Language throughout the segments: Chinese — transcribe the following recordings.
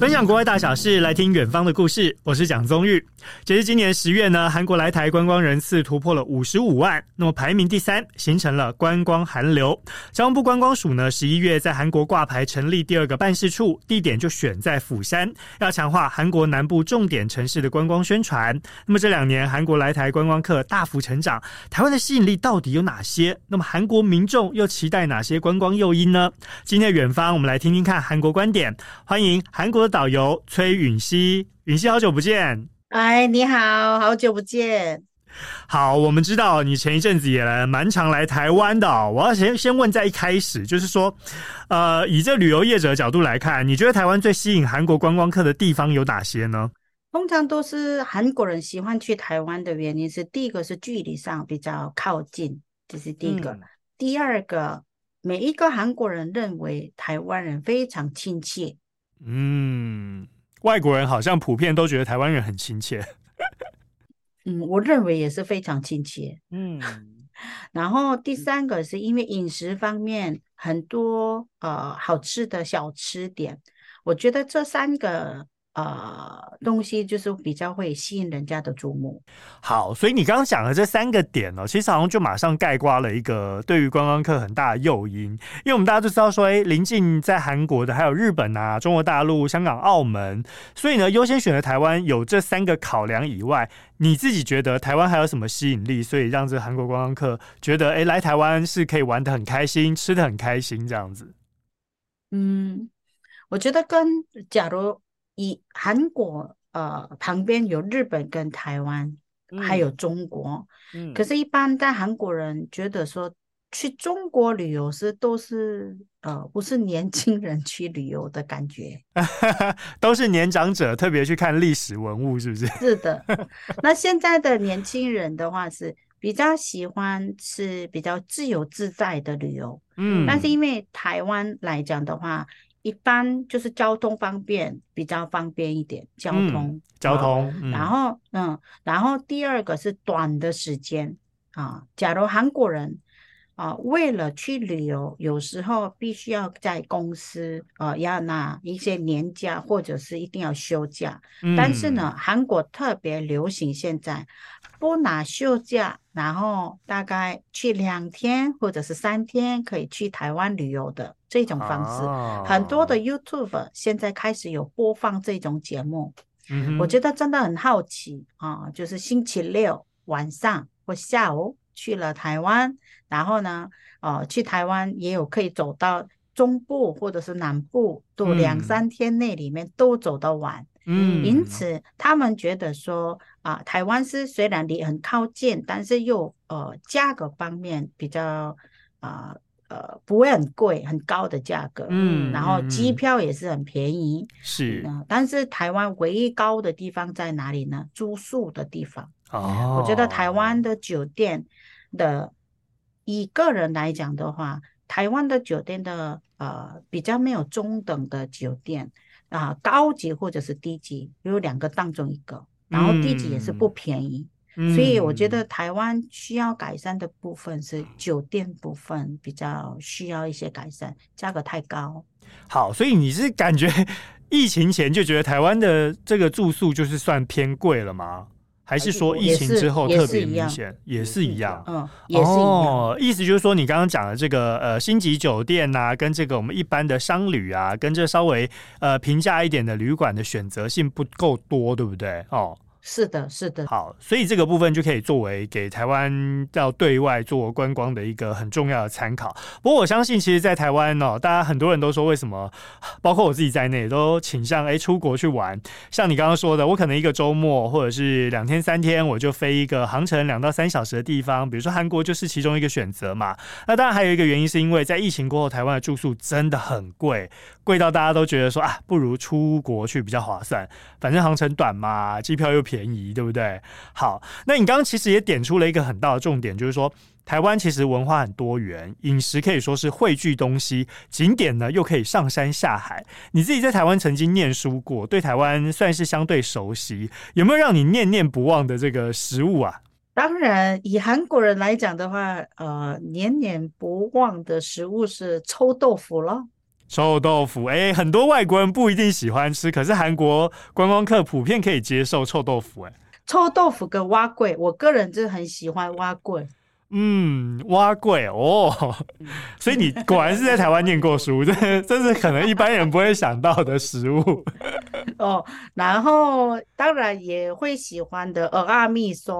分享国外大小事，来听远方的故事。我是蒋宗玉。截至今年十月呢，韩国来台观光人次突破了五十五万，那么排名第三，形成了观光韩流。交通部观光署呢，十一月在韩国挂牌成立第二个办事处，地点就选在釜山，要强化韩国南部重点城市的观光宣传。那么这两年韩国来台观光客大幅成长，台湾的吸引力到底有哪些？那么韩国民众又期待哪些观光诱因呢？今天的远方，我们来听听看韩国观点。欢迎韩国导游崔允熙，允熙好久不见。哎，你好，好久不见。好，我们知道你前一阵子也来蛮常来台湾的。我要先先问，在一开始，就是说，呃，以这旅游业者的角度来看，你觉得台湾最吸引韩国观光客的地方有哪些呢？通常都是韩国人喜欢去台湾的原因是，第一个是距离上比较靠近，这是第一个。嗯、第二个，每一个韩国人认为台湾人非常亲切。嗯，外国人好像普遍都觉得台湾人很亲切。嗯，我认为也是非常亲切。嗯，然后第三个是因为饮食方面很多呃好吃的小吃点，我觉得这三个。呃，东西就是比较会吸引人家的注目。好，所以你刚刚讲的这三个点哦，其实好像就马上盖刮了一个对于观光客很大的诱因。因为我们大家都知道说，哎，临近在韩国的还有日本啊、中国大陆、香港、澳门，所以呢，优先选择台湾有这三个考量以外，你自己觉得台湾还有什么吸引力？所以让这韩国观光客觉得，哎，来台湾是可以玩的很开心、吃的很开心这样子。嗯，我觉得跟假如。以韩国呃旁边有日本跟台湾，嗯、还有中国，嗯，可是，一般在韩国人觉得说去中国旅游是都是呃不是年轻人去旅游的感觉，都是年长者特别去看历史文物，是不是？是的。那现在的年轻人的话是比较喜欢是比较自由自在的旅游，嗯，但是因为台湾来讲的话。一般就是交通方便，比较方便一点。交通，嗯、交通。嗯、然后，嗯，然后第二个是短的时间啊。假如韩国人啊，为了去旅游，有时候必须要在公司啊要拿一些年假，或者是一定要休假。嗯、但是呢，韩国特别流行现在不拿休假，然后大概去两天或者是三天，可以去台湾旅游的。这种方式，哦、很多的 YouTube 现在开始有播放这种节目，嗯、我觉得真的很好奇啊！就是星期六晚上或下午去了台湾，然后呢，哦，去台湾也有可以走到中部或者是南部，都两三天内里面都走得完。嗯，因此他们觉得说啊，台湾是虽然离很靠近，但是又呃价格方面比较啊。呃呃，不会很贵，很高的价格，嗯，然后机票也是很便宜，是、嗯。但是台湾唯一高的地方在哪里呢？住宿的地方。哦，我觉得台湾的酒店的，以个人来讲的话，台湾的酒店的呃比较没有中等的酒店啊、呃，高级或者是低级有两个当中一个，然后低级也是不便宜。嗯所以我觉得台湾需要改善的部分是酒店部分比较需要一些改善，价格太高。好，所以你是感觉 疫情前就觉得台湾的这个住宿就是算偏贵了吗？还是说疫情之后特别明显？也是一样，嗯，也是一样。哦，意思就是说你刚刚讲的这个呃星级酒店啊，跟这个我们一般的商旅啊，跟这稍微呃平价一点的旅馆的选择性不够多，对不对？哦。是的，是的。好，所以这个部分就可以作为给台湾要对外做观光的一个很重要的参考。不过我相信，其实，在台湾哦，大家很多人都说，为什么包括我自己在内，都倾向哎出国去玩。像你刚刚说的，我可能一个周末或者是两天三天，我就飞一个航程两到三小时的地方，比如说韩国就是其中一个选择嘛。那当然还有一个原因，是因为在疫情过后，台湾的住宿真的很贵，贵到大家都觉得说啊，不如出国去比较划算，反正航程短嘛，机票又便宜，对不对？好，那你刚刚其实也点出了一个很大的重点，就是说台湾其实文化很多元，饮食可以说是汇聚东西，景点呢又可以上山下海。你自己在台湾曾经念书过，对台湾算是相对熟悉，有没有让你念念不忘的这个食物啊？当然，以韩国人来讲的话，呃，念念不忘的食物是臭豆腐了。臭豆腐，哎、欸，很多外国人不一定喜欢吃，可是韩国观光客普遍可以接受臭豆腐、欸，哎，臭豆腐跟蛙桂，我个人真的很喜欢蛙桂。嗯，蛙桂哦，所以你果然是在台湾念过书，这这是可能一般人不会想到的食物 哦。然后当然也会喜欢的蚵仔面线，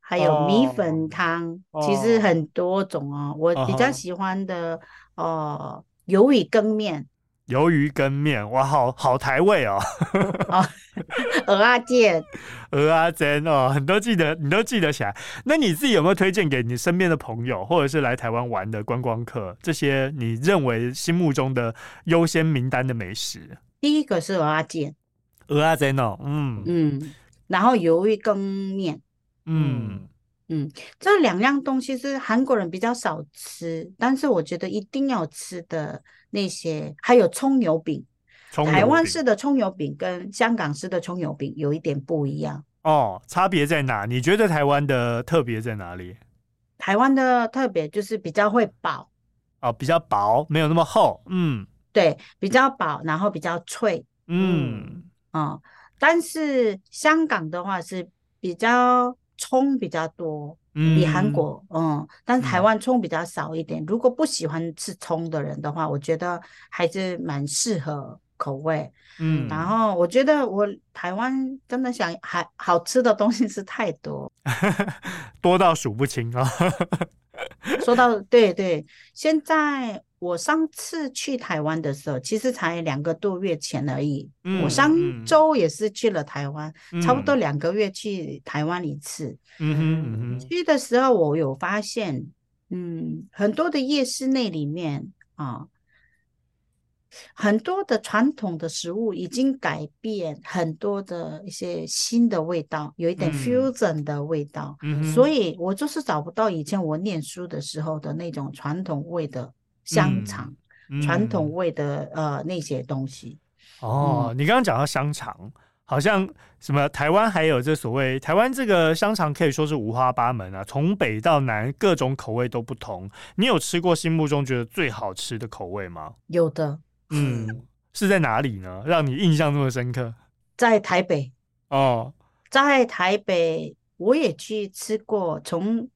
还有米粉汤，哦、其实很多种哦。我比较喜欢的哦，鱿鱼羹面。鱿鱼羹面，哇，好好台味哦！啊，蚵仔煎，鹅阿煎哦，很多记得，你都记得起来。那你自己有没有推荐给你身边的朋友，或者是来台湾玩的观光客，这些你认为心目中的优先名单的美食？第一个是蚵仔煎，蚵仔煎哦，嗯嗯，然后鱿鱼羹面，嗯嗯，这两样东西是韩国人比较少吃，但是我觉得一定要吃的。那些还有葱油饼，台湾式的葱油饼跟香港式的葱油饼有一点不一样哦，差别在哪？你觉得台湾的特别在哪里？台湾的特别就是比较会薄哦，比较薄，没有那么厚，嗯，对，比较薄，然后比较脆，嗯啊、嗯，但是香港的话是比较葱比较多。比韩国，嗯，嗯，但是台湾葱比较少一点。嗯、如果不喜欢吃葱的人的话，我觉得还是蛮适合口味。嗯，然后我觉得我台湾真的想还好吃的东西是太多，多到数不清啊。说到对对，现在。我上次去台湾的时候，其实才两个多月前而已。嗯、我上周也是去了台湾，嗯、差不多两个月去台湾一次。嗯去的时候我有发现，嗯，很多的夜市内里面啊，很多的传统的食物已经改变，很多的一些新的味道，有一点 fusion 的味道。嗯、所以我就是找不到以前我念书的时候的那种传统味的。香肠，传统味的呃那些东西。哦，嗯、你刚刚讲到香肠，好像什么台湾还有这所谓台湾这个香肠可以说是五花八门啊，从北到南各种口味都不同。你有吃过心目中觉得最好吃的口味吗？有的，嗯，是在哪里呢？让你印象这么深刻？在台北哦，在台北我也去吃过，从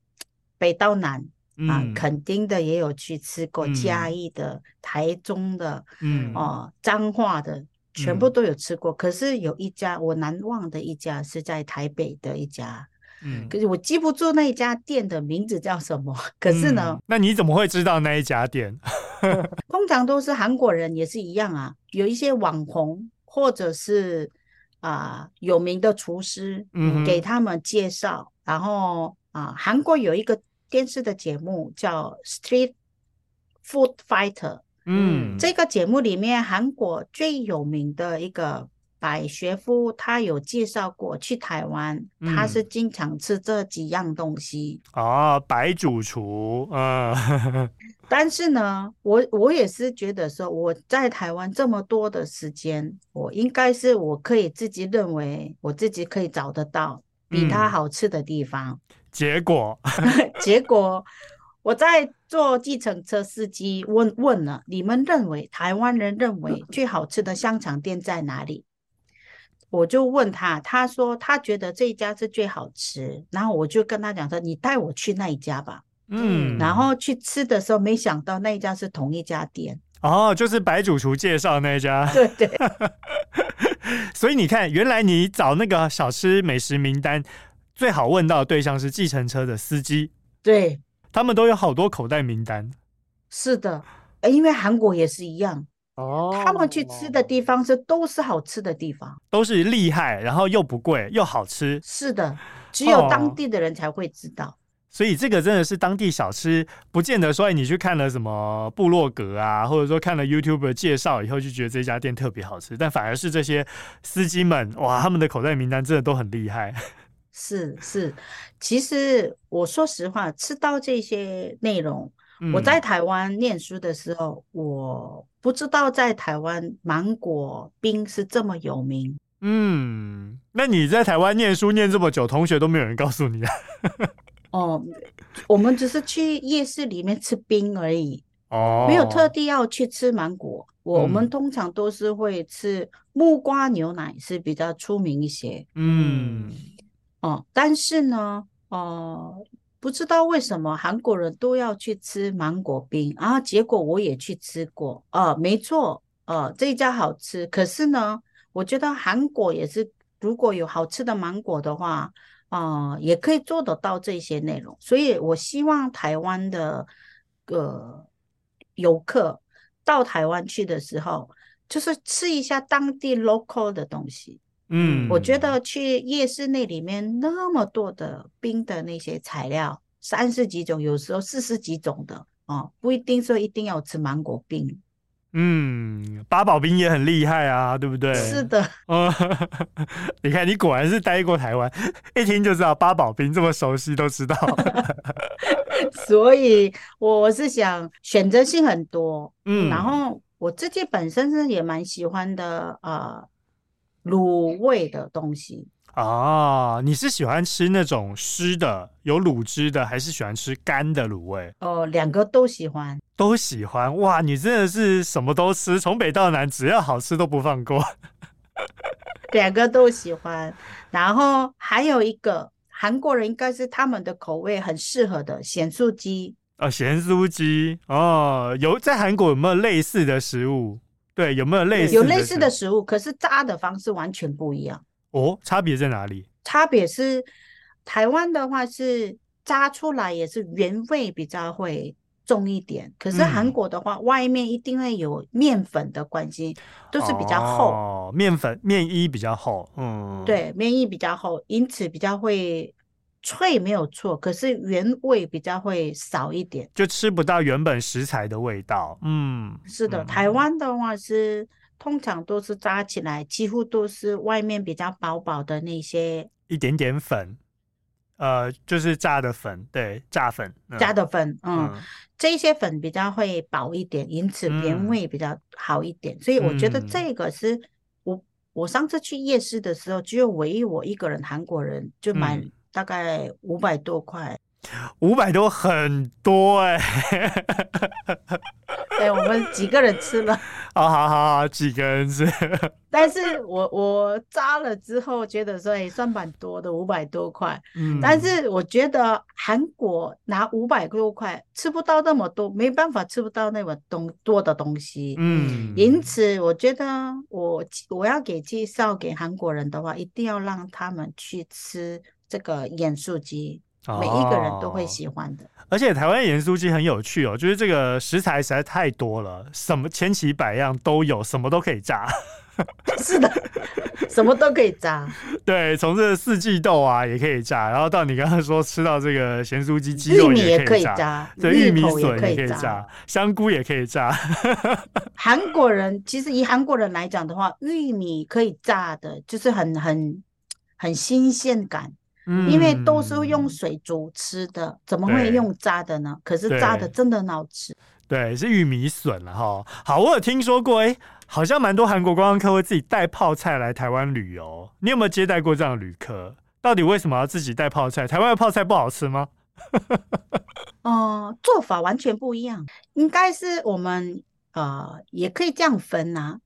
北到南。啊，垦丁的也有去吃过，嘉义的、嗯、台中的，嗯哦，彰化的，全部都有吃过。嗯、可是有一家我难忘的一家是在台北的一家，嗯，可是我记不住那一家店的名字叫什么。可是呢，嗯、那你怎么会知道那一家店？通常都是韩国人也是一样啊，有一些网红或者是啊、呃、有名的厨师，嗯，给他们介绍，然后啊，韩国有一个。电视的节目叫《Street Food Fighter》，嗯，这个节目里面韩国最有名的一个白学夫，他有介绍过去台湾，嗯、他是经常吃这几样东西。哦，白主厨，嗯，但是呢，我我也是觉得说，我在台湾这么多的时间，我应该是我可以自己认为，我自己可以找得到比他好吃的地方。嗯结果，结果，我在做计程车司机问问了，你们认为台湾人认为最好吃的香肠店在哪里？我就问他，他说他觉得这一家是最好吃，然后我就跟他讲说，你带我去那一家吧。嗯，然后去吃的时候，没想到那一家是同一家店。哦，就是白主厨介绍那一家。对对。所以你看，原来你找那个小吃美食名单。最好问到的对象是计程车的司机，对，他们都有好多口袋名单。是的，因为韩国也是一样哦，他们去吃的地方是都是好吃的地方，都是厉害，然后又不贵又好吃。是的，只有当地的人才会知道。哦，所以这个真的是当地小吃，不见得说你去看了什么部落格啊，或者说看了 YouTube 介绍以后就觉得这家店特别好吃，但反而是这些司机们哇，他们的口袋名单真的都很厉害。是是，其实我说实话，吃到这些内容，嗯、我在台湾念书的时候，我不知道在台湾芒果冰是这么有名。嗯，那你在台湾念书念这么久，同学都没有人告诉你啊？哦，我们只是去夜市里面吃冰而已。哦，没有特地要去吃芒果。我们通常都是会吃木瓜牛奶，是比较出名一些。嗯，哦，但是呢，哦、不知道为什么韩国人都要去吃芒果冰，然后结果我也去吃过。哦、呃，没错，呃，这一家好吃。可是呢，我觉得韩国也是，如果有好吃的芒果的话，啊、也可以做得到这些内容。所以我希望台湾的呃游客。到台湾去的时候，就是吃一下当地 local 的东西。嗯，我觉得去夜市那里面那么多的冰的那些材料，三十几种，有时候四十几种的哦，不一定说一定要吃芒果冰。嗯，八宝冰也很厉害啊，对不对？是的。嗯，你看，你果然是待过台湾，一听就知道八宝冰这么熟悉，都知道。所以我是想选择性很多，嗯，然后我自己本身是也蛮喜欢的，呃，卤味的东西啊。你是喜欢吃那种湿的有卤汁的，还是喜欢吃干的卤味？哦，两个都喜欢，都喜欢。哇，你真的是什么都吃，从北到南，只要好吃都不放过。两个都喜欢，然后还有一个。韩国人应该是他们的口味很适合的咸酥鸡哦，咸酥鸡哦，有在韩国有没有类似的食物？对，有没有类似？有类似的食物，可是炸的方式完全不一样哦。差别在哪里？差别是台湾的话是炸出来也是原味比较会重一点，可是韩国的话，嗯、外面一定会有面粉的关系，都是比较厚。哦，面粉面衣比较厚，嗯，对，面衣比较厚，因此比较会脆，没有错。可是原味比较会少一点，就吃不到原本食材的味道。嗯，是的，嗯、台湾的话是通常都是炸起来，几乎都是外面比较薄薄的那些一点点粉。呃，就是炸的粉，对，炸粉，嗯、炸的粉，嗯，嗯，这些粉比较会薄一点，因此原味比较好一点，嗯、所以我觉得这个是我我上次去夜市的时候，只有唯一我一个人韩国人就买大概五百多块。嗯五百多很多哎、欸，对，我们几个人吃了，好好好好，几个人吃。但是我我扎了之后，觉得说也算蛮多的，五百多块。嗯，但是我觉得韩国拿五百多块吃不到那么多，没办法吃不到那么东多的东西。嗯，因此我觉得我我要给介绍给韩国人的话，一定要让他们去吃这个盐酥鸡。每一个人都会喜欢的，而且台湾盐酥鸡很有趣哦，就是这个食材实在太多了，什么千奇百样都有，什么都可以炸。是的，什么都可以炸。对，从这个四季豆啊也可以炸，然后到你刚刚说吃到这个咸酥鸡，鸡肉也可以炸，对，玉米笋也可以炸，香菇也可以炸。韩国人其实以韩国人来讲的话，玉米可以炸的，就是很很很新鲜感。因为都是用水煮吃的，嗯、怎么会用炸的呢？可是炸的真的很好吃。对，是玉米笋了哈。好，我有听说过，哎，好像蛮多韩国观光客会自己带泡菜来台湾旅游。你有没有接待过这样的旅客？到底为什么要自己带泡菜？台湾的泡菜不好吃吗？哦、呃，做法完全不一样。应该是我们呃，也可以这样分啊。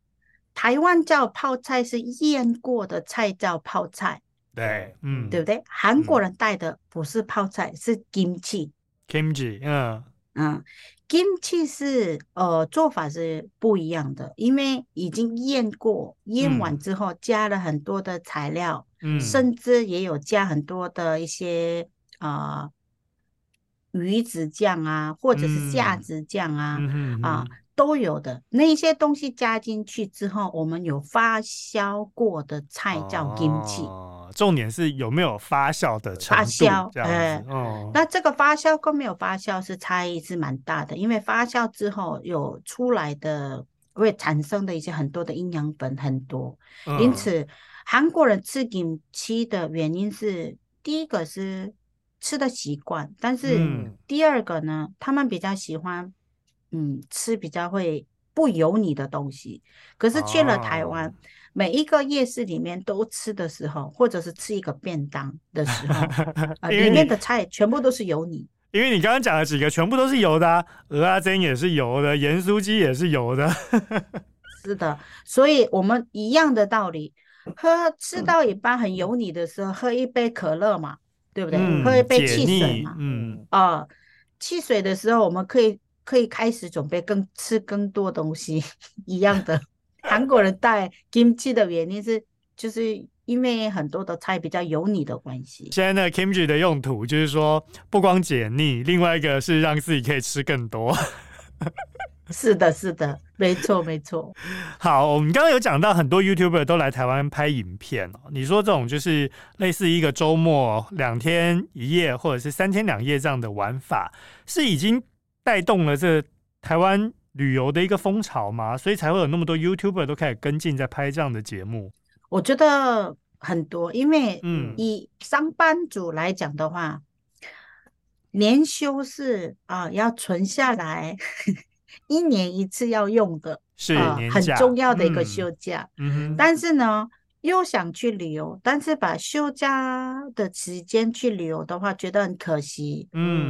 台湾叫泡菜是腌过的菜叫泡菜。对，嗯，对不对？韩国人带的不是泡菜，嗯、是 kimchi，kimchi，嗯。嗯，kimchi 是呃做法是不一样的，因为已经腌过，腌完之后加了很多的材料，嗯，甚至也有加很多的一些啊、呃、鱼子酱啊，或者是虾子酱啊，嗯、啊。都有的。那些东西加进去之后，我们有发酵过的菜叫 kimchi。哦，重点是有没有发酵的程度？发酵，哎，嗯，哦、那这个发酵跟没有发酵是差异是蛮大的，因为发酵之后有出来的会产生的一些很多的营养粉很多，嗯、因此韩国人吃 kimchi 的原因是第一个是吃的习惯，但是第二个呢，嗯、他们比较喜欢。嗯，吃比较会不油腻的东西，可是去了台湾，哦、每一个夜市里面都吃的时候，或者是吃一个便当的时候，呃、里面的菜全部都是油腻，因为你刚刚讲的几个全部都是油的，啊，蚵仔煎也是油的，盐酥鸡也是油的。是的，所以我们一样的道理，喝吃到一半很油腻的时候，喝一杯可乐嘛，对不对？嗯、喝一杯汽水嘛，嗯啊、呃，汽水的时候我们可以可以开始准备更吃更多东西，一样的。韩国人带 kimchi 的原因是就是。因为很多的菜比较油腻的关系。现在那 kimchi 的用途就是说，不光解腻，另外一个是让自己可以吃更多。是的，是的，没错，没错。好，我们刚刚有讲到很多 YouTuber 都来台湾拍影片哦。你说这种就是类似一个周末两天一夜，或者是三天两夜这样的玩法，是已经带动了这台湾旅游的一个风潮吗？所以才会有那么多 YouTuber 都开始跟进在拍这样的节目。我觉得很多，因为嗯以上班族来讲的话，嗯、年休是啊要存下来，一年一次要用的，是、呃、很重要的一个休假。嗯、但是呢，又想去旅游，但是把休假的时间去旅游的话，觉得很可惜。嗯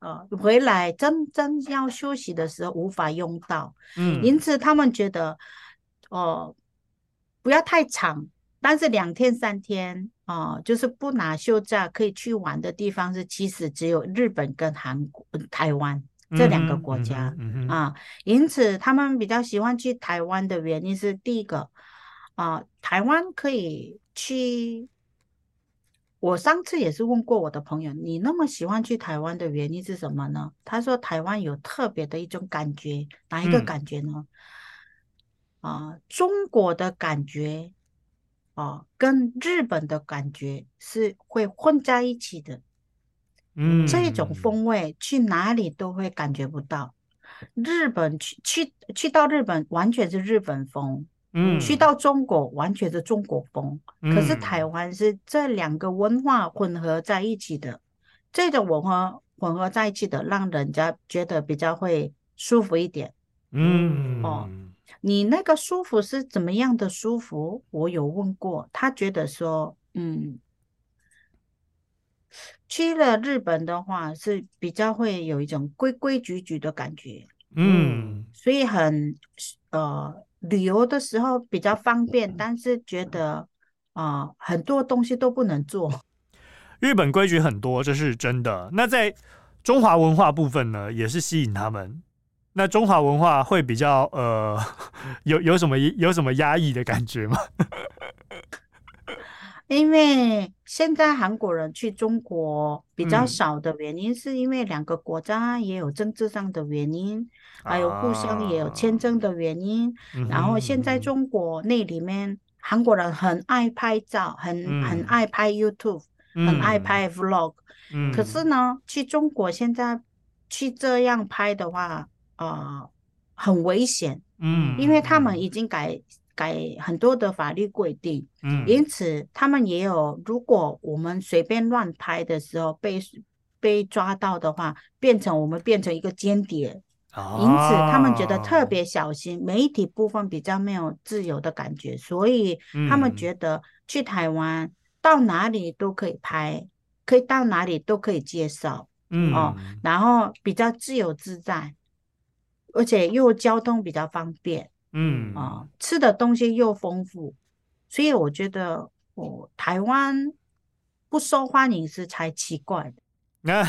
啊呃，呃，回来真真要休息的时候无法用到。嗯，因此他们觉得，哦、呃。不要太长，但是两天三天啊、呃，就是不拿休假可以去玩的地方是，其实只有日本跟韩国、台湾这两个国家、嗯嗯嗯、啊。因此，他们比较喜欢去台湾的原因是，第一个啊、呃，台湾可以去。我上次也是问过我的朋友，你那么喜欢去台湾的原因是什么呢？他说台湾有特别的一种感觉，哪一个感觉呢？嗯啊，中国的感觉啊，跟日本的感觉是会混在一起的。嗯，这种风味去哪里都会感觉不到。日本去去去到日本完全是日本风，嗯，去到中国完全是中国风。嗯，可是台湾是这两个文化混合在一起的，这种文化混合在一起的，让人家觉得比较会舒服一点。嗯，哦。你那个舒服是怎么样的舒服？我有问过，他觉得说，嗯，去了日本的话是比较会有一种规规矩矩的感觉，嗯，所以很呃旅游的时候比较方便，但是觉得啊、呃、很多东西都不能做。日本规矩很多，这是真的。那在中华文化部分呢，也是吸引他们。那中华文化会比较呃，有有什么有什么压抑的感觉吗？因为现在韩国人去中国比较少的原因，是因为两个国家也有政治上的原因，嗯、还有互相也有签证的原因。啊、然后现在中国那里面，韩国人很爱拍照，很、嗯、很爱拍 YouTube，、嗯、很爱拍 Vlog。嗯、可是呢，去中国现在去这样拍的话，啊、呃，很危险，嗯，因为他们已经改改很多的法律规定，嗯，因此他们也有，如果我们随便乱拍的时候被被抓到的话，变成我们变成一个间谍，哦，因此他们觉得特别小心，媒体部分比较没有自由的感觉，所以他们觉得去台湾到哪里都可以拍，可以到哪里都可以介绍，嗯。哦，然后比较自由自在。而且又交通比较方便，嗯啊，吃的东西又丰富，所以我觉得我、哦、台湾不受欢迎是才奇怪的。那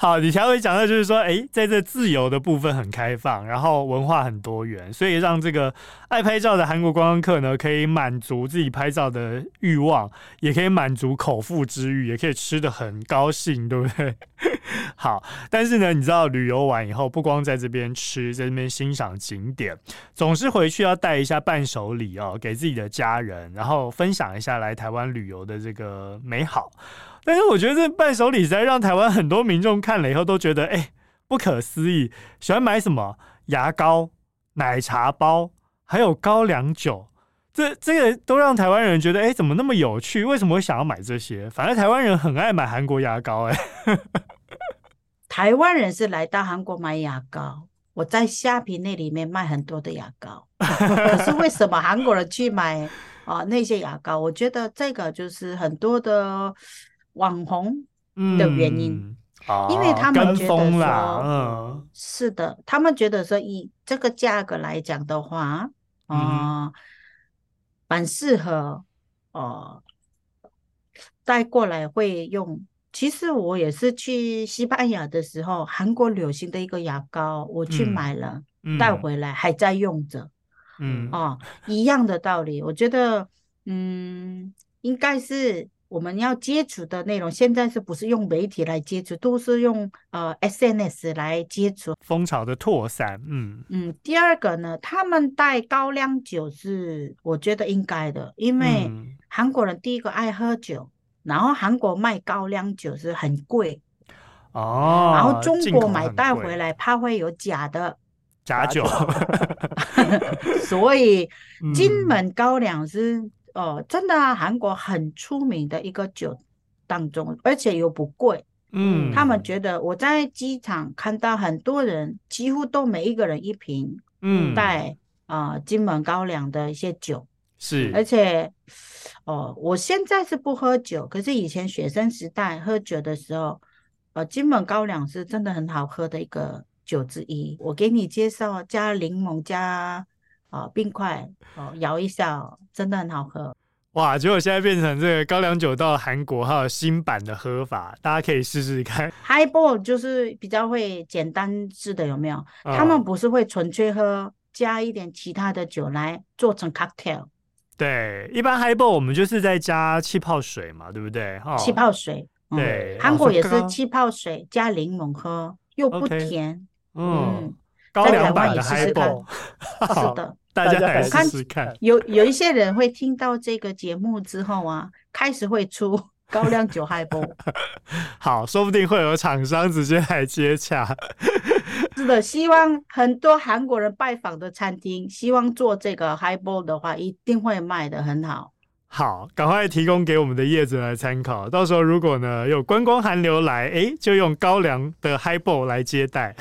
好，你才会讲到就是说，哎、欸，在这自由的部分很开放，然后文化很多元，所以让这个爱拍照的韩国观光客呢，可以满足自己拍照的欲望，也可以满足口腹之欲，也可以吃的很高兴，对不对？好，但是呢，你知道旅游完以后，不光在这边吃，在这边欣赏景点，总是回去要带一下伴手礼哦，给自己的家人，然后分享一下来台湾旅游的这个美好。但是我觉得这伴手礼在让台湾很多民众看了以后都觉得，哎、不可思议。喜欢买什么牙膏、奶茶包，还有高粱酒，这这个都让台湾人觉得，哎、怎么那么有趣？为什么会想要买这些？反正台湾人很爱买韩国牙膏、哎，台湾人是来到韩国买牙膏。我在虾皮那里面卖很多的牙膏，可是为什么韩国人去买啊、呃、那些牙膏？我觉得这个就是很多的。网红的原因，因为他们觉得说，嗯，是的，他们觉得说以这个价格来讲的话，啊、呃，蛮、嗯、适合哦带过来会用。其实我也是去西班牙的时候，韩国流行的一个牙膏，我去买了，嗯、带回来还在用着。嗯，哦，一样的道理，我觉得，嗯，应该是我们要接触的内容，现在是不是用媒体来接触，都是用呃 SNS 来接触。风潮的扩散，嗯嗯。第二个呢，他们带高粱酒是我觉得应该的，因为韩国人第一个爱喝酒。然后韩国卖高粱酒是很贵。哦，然后中国买带回来怕会有假的。假酒，所以金门高粱是、嗯、哦，真的啊，韩国很出名的一个酒当中，而且又不贵。嗯，他们觉得我在机场看到很多人，几乎都每一个人一瓶，嗯，带啊、呃、金门高粱的一些酒是，而且。哦，我现在是不喝酒，可是以前学生时代喝酒的时候，呃，金门高粱是真的很好喝的一个酒之一。我给你介绍，加柠檬加啊、呃、冰块，哦，摇一下，真的很好喝。哇！结果现在变成这个高粱酒到韩国还有新版的喝法，大家可以试试看。Highball 就是比较会简单式的，有没有？哦、他们不是会纯粹喝，加一点其他的酒来做成 cocktail。对，一般 Highball 我们就是在加气泡水嘛，对不对？哦、气泡水，嗯、对，韩国也是气泡水加柠檬喝，又不甜。Okay, 嗯，嗯高粱版的 Highball，是的，大家来试试看。有有一些人会听到这个节目之后啊，开始会出。高粱酒 Highball，好，说不定会有厂商直接来接洽。是的，希望很多韩国人拜访的餐厅，希望做这个 Highball 的话，一定会卖的很好。好，赶快提供给我们的业者来参考。到时候如果呢有观光韩流来，哎，就用高粱的 Highball 来接待。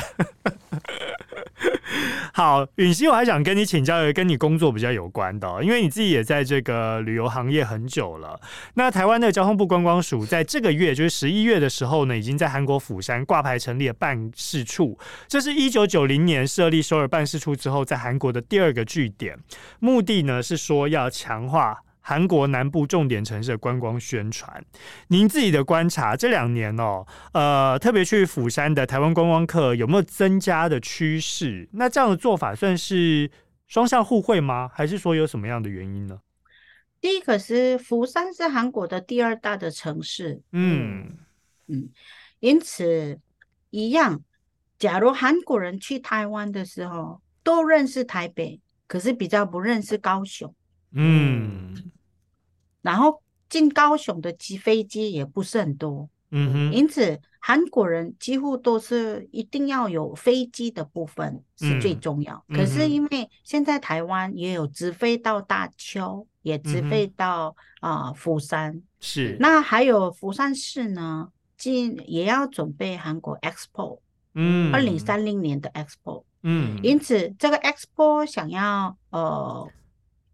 好，允熙，我还想跟你请教一个跟你工作比较有关的，因为你自己也在这个旅游行业很久了。那台湾的交通部观光署在这个月，就是十一月的时候呢，已经在韩国釜山挂牌成立了办事处。这是一九九零年设立首尔办事处之后，在韩国的第二个据点。目的呢是说要强化。韩国南部重点城市的观光宣传，您自己的观察，这两年哦，呃，特别去釜山的台湾观光客有没有增加的趋势？那这样的做法算是双向互惠吗？还是说有什么样的原因呢？第一个是釜山是韩国的第二大的城市，嗯嗯，因此一样，假如韩国人去台湾的时候都认识台北，可是比较不认识高雄，嗯。然后进高雄的机飞机也不是很多，嗯哼，因此韩国人几乎都是一定要有飞机的部分是最重要。嗯、可是因为现在台湾也有直飞到大邱，也直飞到啊、嗯呃、釜山，是。那还有釜山市呢，进也要准备韩国 Expo，嗯，二零三零年的 Expo，嗯，因此这个 Expo 想要呃。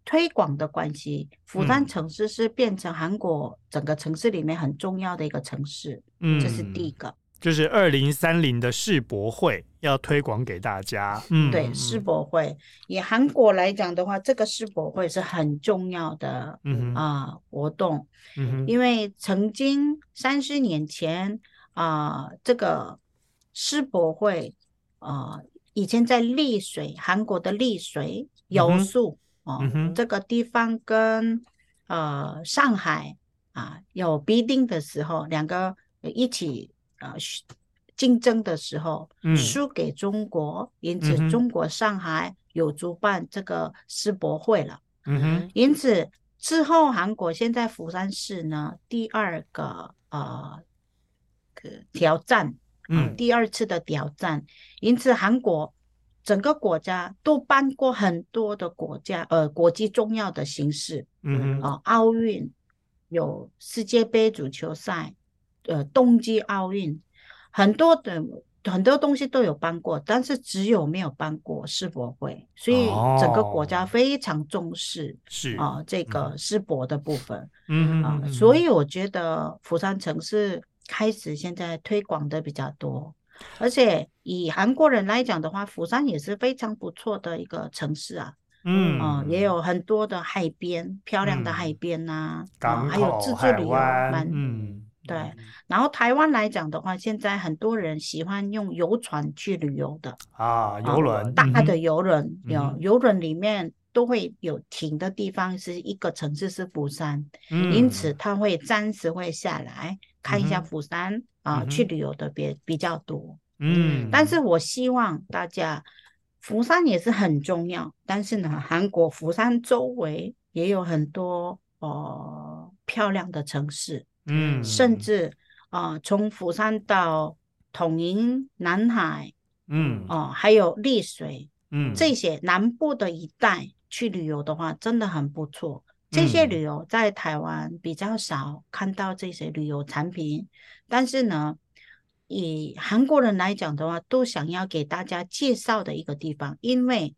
推广的关系，釜山城市是变成韩国整个城市里面很重要的一个城市，嗯，这是第一个。就是二零三零的世博会要推广给大家，嗯，对，世博会以韩国来讲的话，这个世博会是很重要的，嗯啊、呃、活动，嗯，因为曾经三十年前啊、呃，这个世博会啊、呃，以前在丽水，韩国的丽水有数。哦、嗯，这个地方跟呃上海啊有 bidding 的时候，两个一起呃竞争的时候，嗯、输给中国，因此中国上海有主办这个世博会了。嗯哼，因此之后韩国现在釜山市呢第二个呃挑战，嗯，第二次的挑战，因此韩国。整个国家都办过很多的国家呃国际重要的形式，嗯啊、呃、奥运有世界杯足球赛，呃冬季奥运很多的很多东西都有办过，但是只有没有办过世博会，所以整个国家非常重视是啊、呃、这个世博的部分，嗯啊、呃、所以我觉得釜山城市开始现在推广的比较多，而且以韩国人来讲的话，釜山也是非常不错的一个城市啊。嗯，哦，也有很多的海边，漂亮的海边呐、啊，还有自助旅游，蛮嗯，对。然后台湾来讲的话，现在很多人喜欢用游船去旅游的啊，游轮，大的游轮，有游轮里面都会有停的地方，是一个城市是釜山，因此他会暂时会下来看一下釜山啊，去旅游的别比较多。嗯，但是我希望大家。釜山也是很重要，但是呢，韩国釜山周围也有很多呃漂亮的城市，嗯，甚至啊、呃，从釜山到统营、南海，嗯，哦、呃，还有丽水，嗯，这些南部的一带去旅游的话，真的很不错。这些旅游在台湾比较少看到这些旅游产品，但是呢。以韩国人来讲的话，都想要给大家介绍的一个地方，因为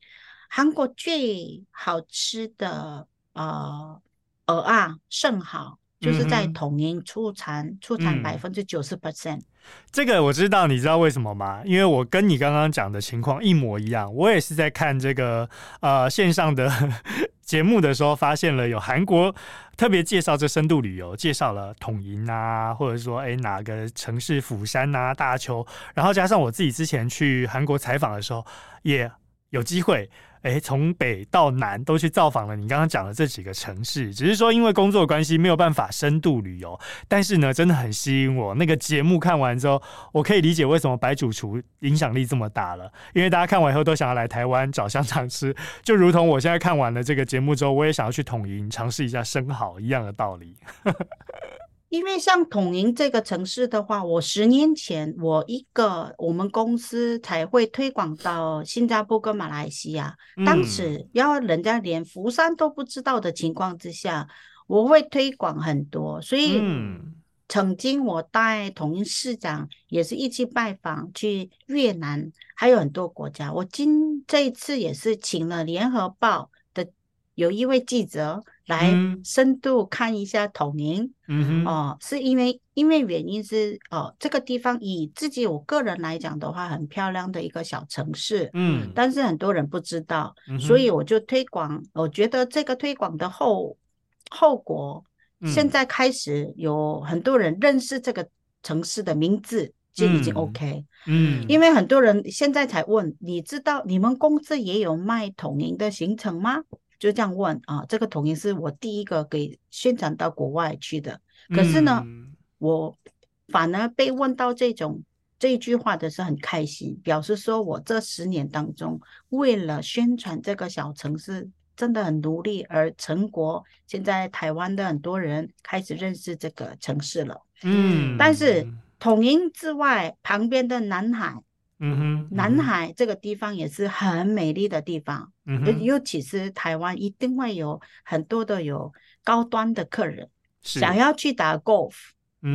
韩国最好吃的呃鹅啊甚好，就是在统一出产，嗯、出产百分之九十 percent。这个我知道，你知道为什么吗？因为我跟你刚刚讲的情况一模一样，我也是在看这个呃线上的 节目的时候，发现了有韩国特别介绍这深度旅游，介绍了统营啊，或者说哎哪个城市釜山啊、大邱，然后加上我自己之前去韩国采访的时候，也有机会。哎，从北到南都去造访了你刚刚讲的这几个城市，只是说因为工作关系没有办法深度旅游，但是呢，真的很吸引我。那个节目看完之后，我可以理解为什么白主厨影响力这么大了，因为大家看完以后都想要来台湾找香肠吃，就如同我现在看完了这个节目之后，我也想要去统营尝试一下生蚝一样的道理。因为像统营这个城市的话，我十年前我一个我们公司才会推广到新加坡跟马来西亚，嗯、当时要人家连福山都不知道的情况之下，我会推广很多。所以曾经我带统营市长也是一起拜访去越南，还有很多国家。我今这一次也是请了联合报的有一位记者。来深度看一下统营，嗯哼，哦，是因为因为原因是哦，这个地方以自己我个人来讲的话，很漂亮的一个小城市，嗯，但是很多人不知道，嗯、所以我就推广。我觉得这个推广的后后果，现在开始有很多人认识这个城市的名字，就已经 OK，嗯，嗯，因为很多人现在才问，你知道你们公司也有卖统营的行程吗？就这样问啊，这个统一是我第一个给宣传到国外去的。可是呢，嗯、我反而被问到这种这一句话的是很开心，表示说我这十年当中为了宣传这个小城市真的很努力，而成果现在台湾的很多人开始认识这个城市了。嗯，但是统营之外，旁边的南海。嗯哼，南海这个地方也是很美丽的地方，嗯哼，尤其是台湾一定会有很多的有高端的客人想要去打 golf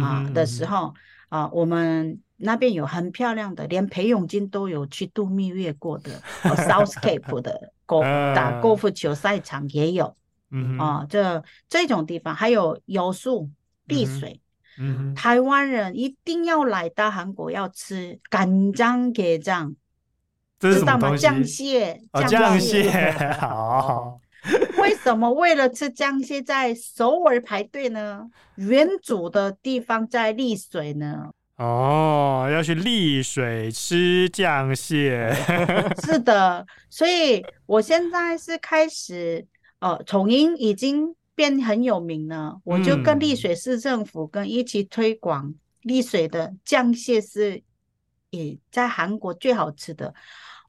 啊的时候啊，我们那边有很漂亮的，连裴勇金都有去度蜜月过的 South Cape 的 golf 打 golf 球赛场也有，嗯啊，这这种地方还有有树碧水。台湾人一定要来到韩国要吃干姜给酱知道吗？酱蟹酱蟹。好。为什么为了吃酱蟹在首尔排队呢？原主的地方在丽水呢。哦要去丽水吃酱蟹。是的所以我现在是开始呃重音已经变很有名了，我就跟丽水市政府跟一起推广丽水的酱蟹是也在韩国最好吃的，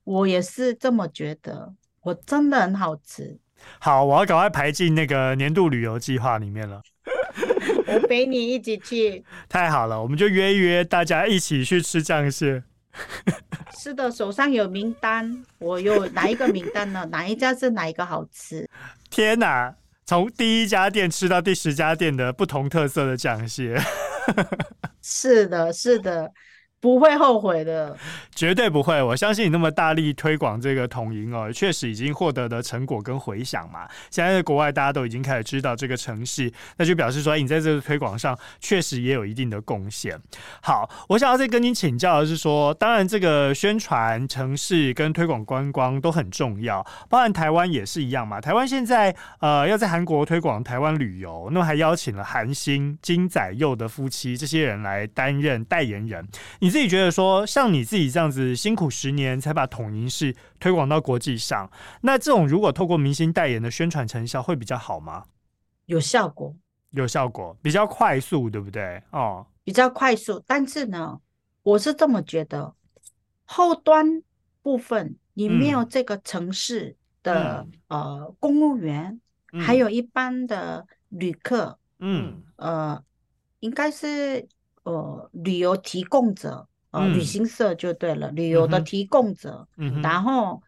我也是这么觉得，我真的很好吃。好，我要赶快排进那个年度旅游计划里面了。我陪你一起去。太好了，我们就约一约，大家一起去吃酱蟹。是的，手上有名单，我有哪一个名单呢？哪一家是哪一个好吃？天哪！从第一家店吃到第十家店的不同特色的酱蟹，是的，是的。不会后悔的，绝对不会。我相信你那么大力推广这个统银哦，确实已经获得的成果跟回响嘛。现在在国外大家都已经开始知道这个城市，那就表示说，你在这个推广上确实也有一定的贡献。好，我想要再跟你请教的是说，当然这个宣传城市跟推广观光都很重要，包含台湾也是一样嘛。台湾现在呃要在韩国推广台湾旅游，那么还邀请了韩星金宰佑的夫妻这些人来担任代言人。你自己觉得说，像你自己这样子辛苦十年才把统一式推广到国际上，那这种如果透过明星代言的宣传成效会比较好吗？有效果，有效果，比较快速，对不对？哦，比较快速。但是呢，我是这么觉得，后端部分你没有这个城市的、嗯、呃公务员、嗯，还有一般的旅客，嗯呃，应该是。呃，旅游提供者，呃，嗯、旅行社就对了，旅游的提供者，嗯、然后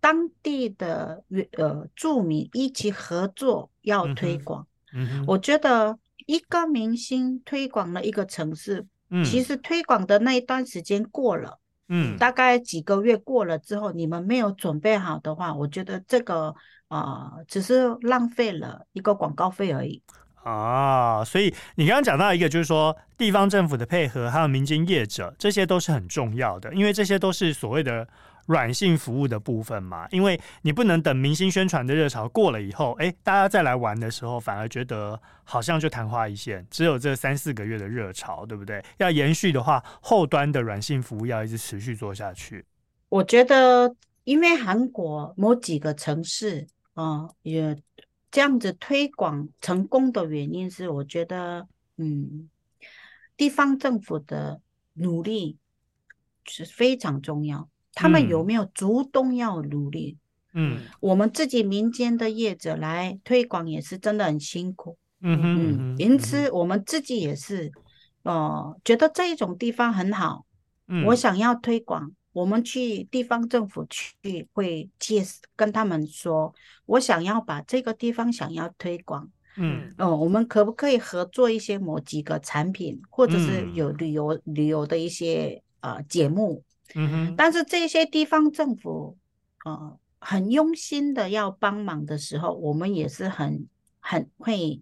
当地的呃住民一起合作要推广。嗯、我觉得一个明星推广了一个城市，嗯，其实推广的那一段时间过了，嗯，大概几个月过了之后，你们没有准备好的话，我觉得这个啊、呃，只是浪费了一个广告费而已。啊，所以你刚刚讲到一个，就是说地方政府的配合，还有民间业者，这些都是很重要的，因为这些都是所谓的软性服务的部分嘛。因为你不能等明星宣传的热潮过了以后，哎，大家再来玩的时候，反而觉得好像就昙花一现，只有这三四个月的热潮，对不对？要延续的话，后端的软性服务要一直持续做下去。我觉得，因为韩国某几个城市啊，也。这样子推广成功的原因是，我觉得，嗯，地方政府的努力是非常重要。他们有没有主动要努力？嗯，我们自己民间的业者来推广也是真的很辛苦。嗯嗯，因此我们自己也是，呃，觉得这一种地方很好，嗯，我想要推广。我们去地方政府去会介跟他们说，我想要把这个地方想要推广，嗯，哦，我们可不可以合作一些某几个产品，或者是有旅游、嗯、旅游的一些呃节目，嗯哼，但是这些地方政府呃很用心的要帮忙的时候，我们也是很很会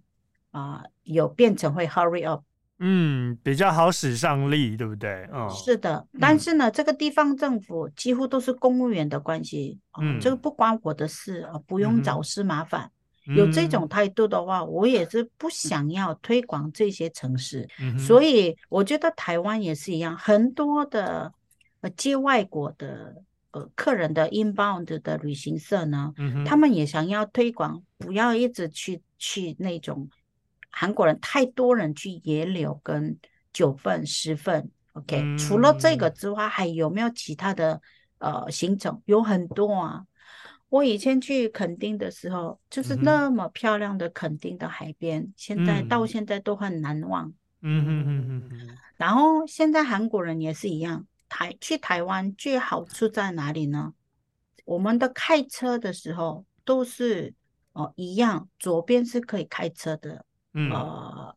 啊、呃、有变成会 hurry up。嗯，比较好使上力，对不对？嗯，是的。但是呢，嗯、这个地方政府几乎都是公务员的关系，嗯，呃、这个不关我的事啊，不用找事麻烦、嗯。有这种态度的话，我也是不想要推广这些城市。嗯，所以我觉得台湾也是一样，很多的呃接外国的呃客人的 inbound 的旅行社呢，嗯，他们也想要推广，不要一直去去那种。韩国人太多人去野柳跟九份十份，OK、嗯。除了这个之外，还有没有其他的呃行程？有很多啊。我以前去垦丁的时候，就是那么漂亮的垦丁的海边，嗯、现在到现在都很难忘。嗯嗯嗯嗯。然后现在韩国人也是一样，台去台湾最好处在哪里呢？我们的开车的时候都是哦、呃、一样，左边是可以开车的。嗯、呃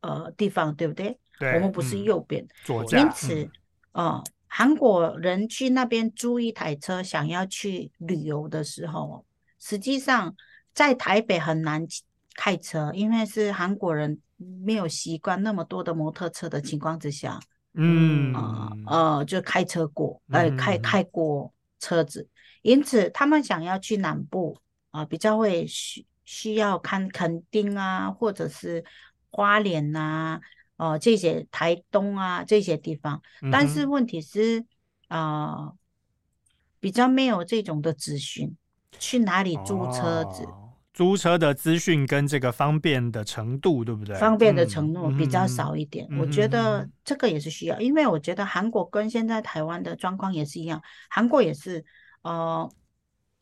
呃，地方对不对？对，我们不是右边，因此，呃，韩国人去那边租一台车，想要去旅游的时候，实际上在台北很难开车，因为是韩国人没有习惯那么多的摩托车的情况之下，嗯呃，呃，就开车过，呃，开开。过车子，因此他们想要去南部啊、呃，比较会需。需要看垦丁啊，或者是花莲呐、啊，哦、呃，这些台东啊这些地方，但是问题是啊、呃，比较没有这种的资讯，去哪里租车子？哦、租车的资讯跟这个方便的程度，对不对？方便的程度比较少一点，嗯、我觉得这个也是需要，因为我觉得韩国跟现在台湾的状况也是一样，韩国也是，呃。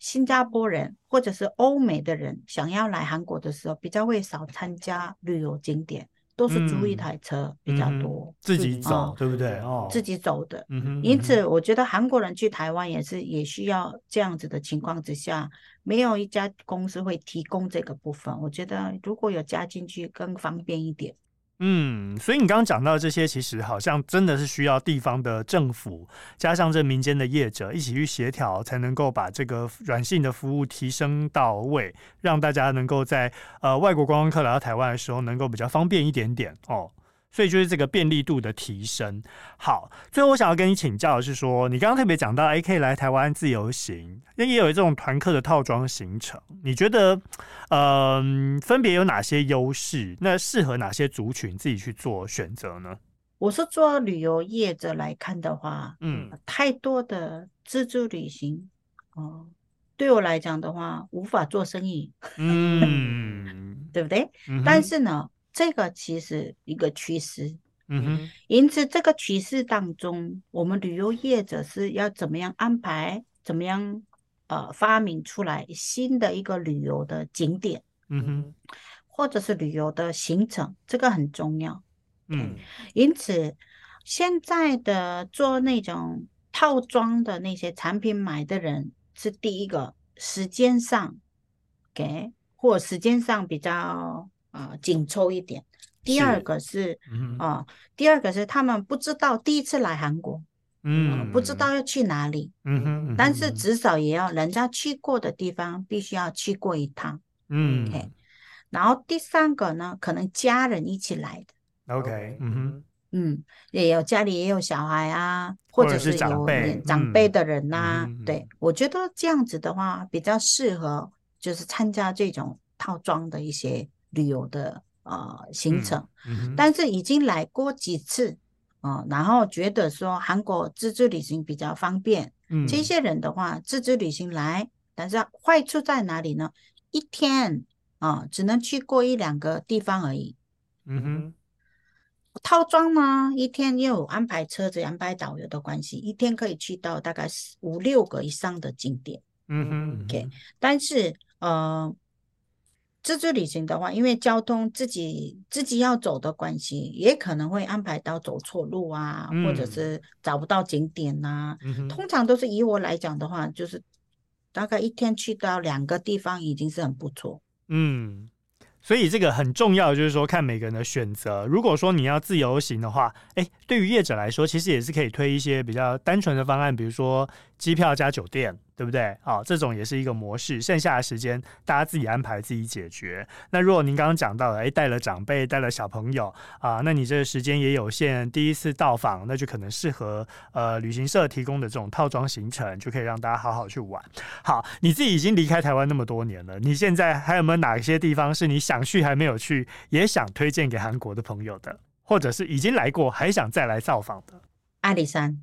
新加坡人或者是欧美的人想要来韩国的时候，比较会少参加旅游景点，都是租一台车比较多，嗯、自己走、哦，对不对？哦，自己走的。嗯哼。因此，我觉得韩国人去台湾也是也需要这样子的情况之下，没有一家公司会提供这个部分。我觉得如果有加进去，更方便一点。嗯，所以你刚刚讲到这些，其实好像真的是需要地方的政府加上这民间的业者一起去协调，才能够把这个软性的服务提升到位，让大家能够在呃外国观光客来到台湾的时候，能够比较方便一点点哦。所以就是这个便利度的提升。好，最后我想要跟你请教的是说，你刚刚特别讲到，哎，可以来台湾自由行，那也有这种团客的套装行程。你觉得，嗯、呃，分别有哪些优势？那适合哪些族群自己去做选择呢？我是做旅游业者来看的话，嗯，太多的自助旅行，哦，对我来讲的话，无法做生意，嗯，对不对？嗯、但是呢。这个其实一个趋势，嗯哼，因此这个趋势当中，我们旅游业者是要怎么样安排，怎么样呃发明出来新的一个旅游的景点，嗯哼，或者是旅游的行程，这个很重要，嗯，因此现在的做那种套装的那些产品买的人是第一个时间上给或时间上比较。啊、呃，紧凑一点。第二个是，啊、嗯呃，第二个是他们不知道第一次来韩国，嗯、呃，不知道要去哪里，嗯哼，嗯但是至少也要人家去过的地方，必须要去过一趟，嗯，OK。然后第三个呢，可能家人一起来的，OK，嗯哼，嗯，也有家里也有小孩啊，或者是有长辈长辈的人呐、啊嗯，对，我觉得这样子的话比较适合，就是参加这种套装的一些。旅游的呃行程，嗯嗯，但是已经来过几次啊，呃，然后觉得说韩国自助旅行比较方便，嗯，这些人的话自助旅行来，但是坏处在哪里呢？一天啊，呃，只能去过一两个地方而已。嗯哼，套装呢，一天又有安排车子、安排导游的关系，一天可以去到大概五六个以上的景点。嗯哼，OK，但是呃。自助旅行的话，因为交通自己自己要走的关系，也可能会安排到走错路啊，嗯、或者是找不到景点呐、啊嗯。通常都是以我来讲的话，就是大概一天去到两个地方已经是很不错。嗯，所以这个很重要，就是说看每个人的选择。如果说你要自由行的话，哎，对于业者来说，其实也是可以推一些比较单纯的方案，比如说机票加酒店。对不对？好，这种也是一个模式。剩下的时间大家自己安排，自己解决。那如果您刚刚讲到了，哎，带了长辈，带了小朋友啊，那你这个时间也有限，第一次到访，那就可能适合呃旅行社提供的这种套装行程，就可以让大家好好去玩。好，你自己已经离开台湾那么多年了，你现在还有没有哪些地方是你想去还没有去，也想推荐给韩国的朋友的，或者是已经来过还想再来造访的？阿里山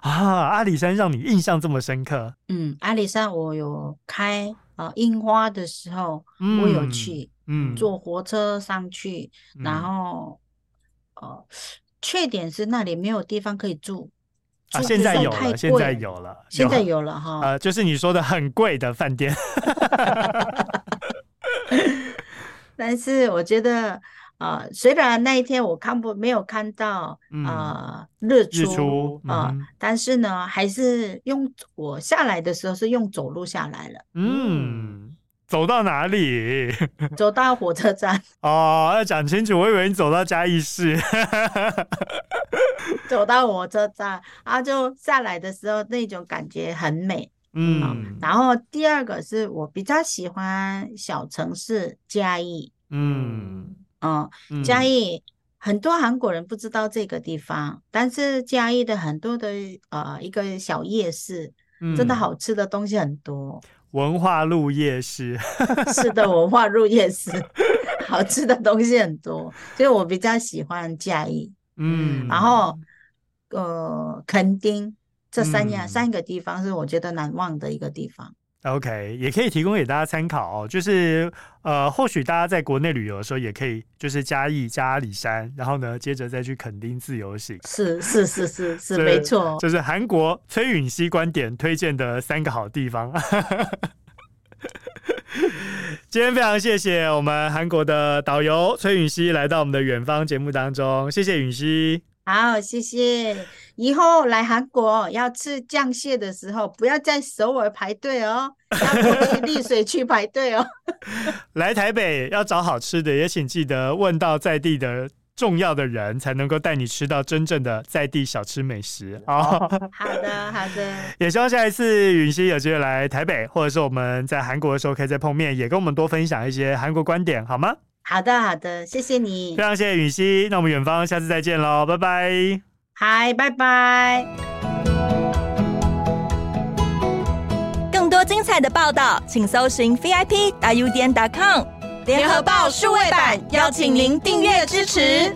啊，阿里山让你印象这么深刻？嗯，阿里山我有开啊樱花的时候，嗯、我有去，嗯，坐火车上去，嗯、然后，呃，缺点是那里没有地方可以住，啊，现在有了，现在有了，现在有了哈，呃，就是你说的很贵的饭店，但是我觉得。啊、呃，虽然那一天我看不没有看到啊、呃、日出，日出啊、嗯呃，但是呢，还是用我下来的时候是用走路下来了。嗯，走到哪里？走到火车站。哦，要讲清楚，我以为你走到嘉义市。走到火车站，然后就下来的时候，那种感觉很美。嗯、呃，然后第二个是我比较喜欢小城市嘉义。嗯。哦，嘉义很多韩国人不知道这个地方，嗯、但是嘉义的很多的呃一个小夜市，嗯，真的好吃的东西很多。文化路夜市，是的，文化路夜市，好吃的东西很多，所以我比较喜欢嘉义。嗯，然后呃，垦丁这三样、嗯、三个地方是我觉得难忘的一个地方。OK，也可以提供给大家参考哦。就是呃，或许大家在国内旅游的时候，也可以就是嘉义加阿里山，然后呢，接着再去垦丁自由行。是是是是是，没错。就是韩国崔允熙观点推荐的三个好地方。今天非常谢谢我们韩国的导游崔允熙来到我们的远方节目当中，谢谢允熙。好，谢谢。以后来韩国要吃酱蟹的时候，不要在首尔排队哦，要去丽水区排队哦。来台北要找好吃的，也请记得问到在地的重要的人，才能够带你吃到真正的在地小吃美食。好，好的，好的。也希望下一次允熙有机会来台北，或者是我们在韩国的时候可以再碰面，也跟我们多分享一些韩国观点，好吗？好的，好的，谢谢你，非常谢谢允熙。那我们远方下次再见喽，拜拜。嗨，拜拜。更多精彩的报道，请搜寻 VIP.UDN.com 联合报数位版，邀请您订阅支持。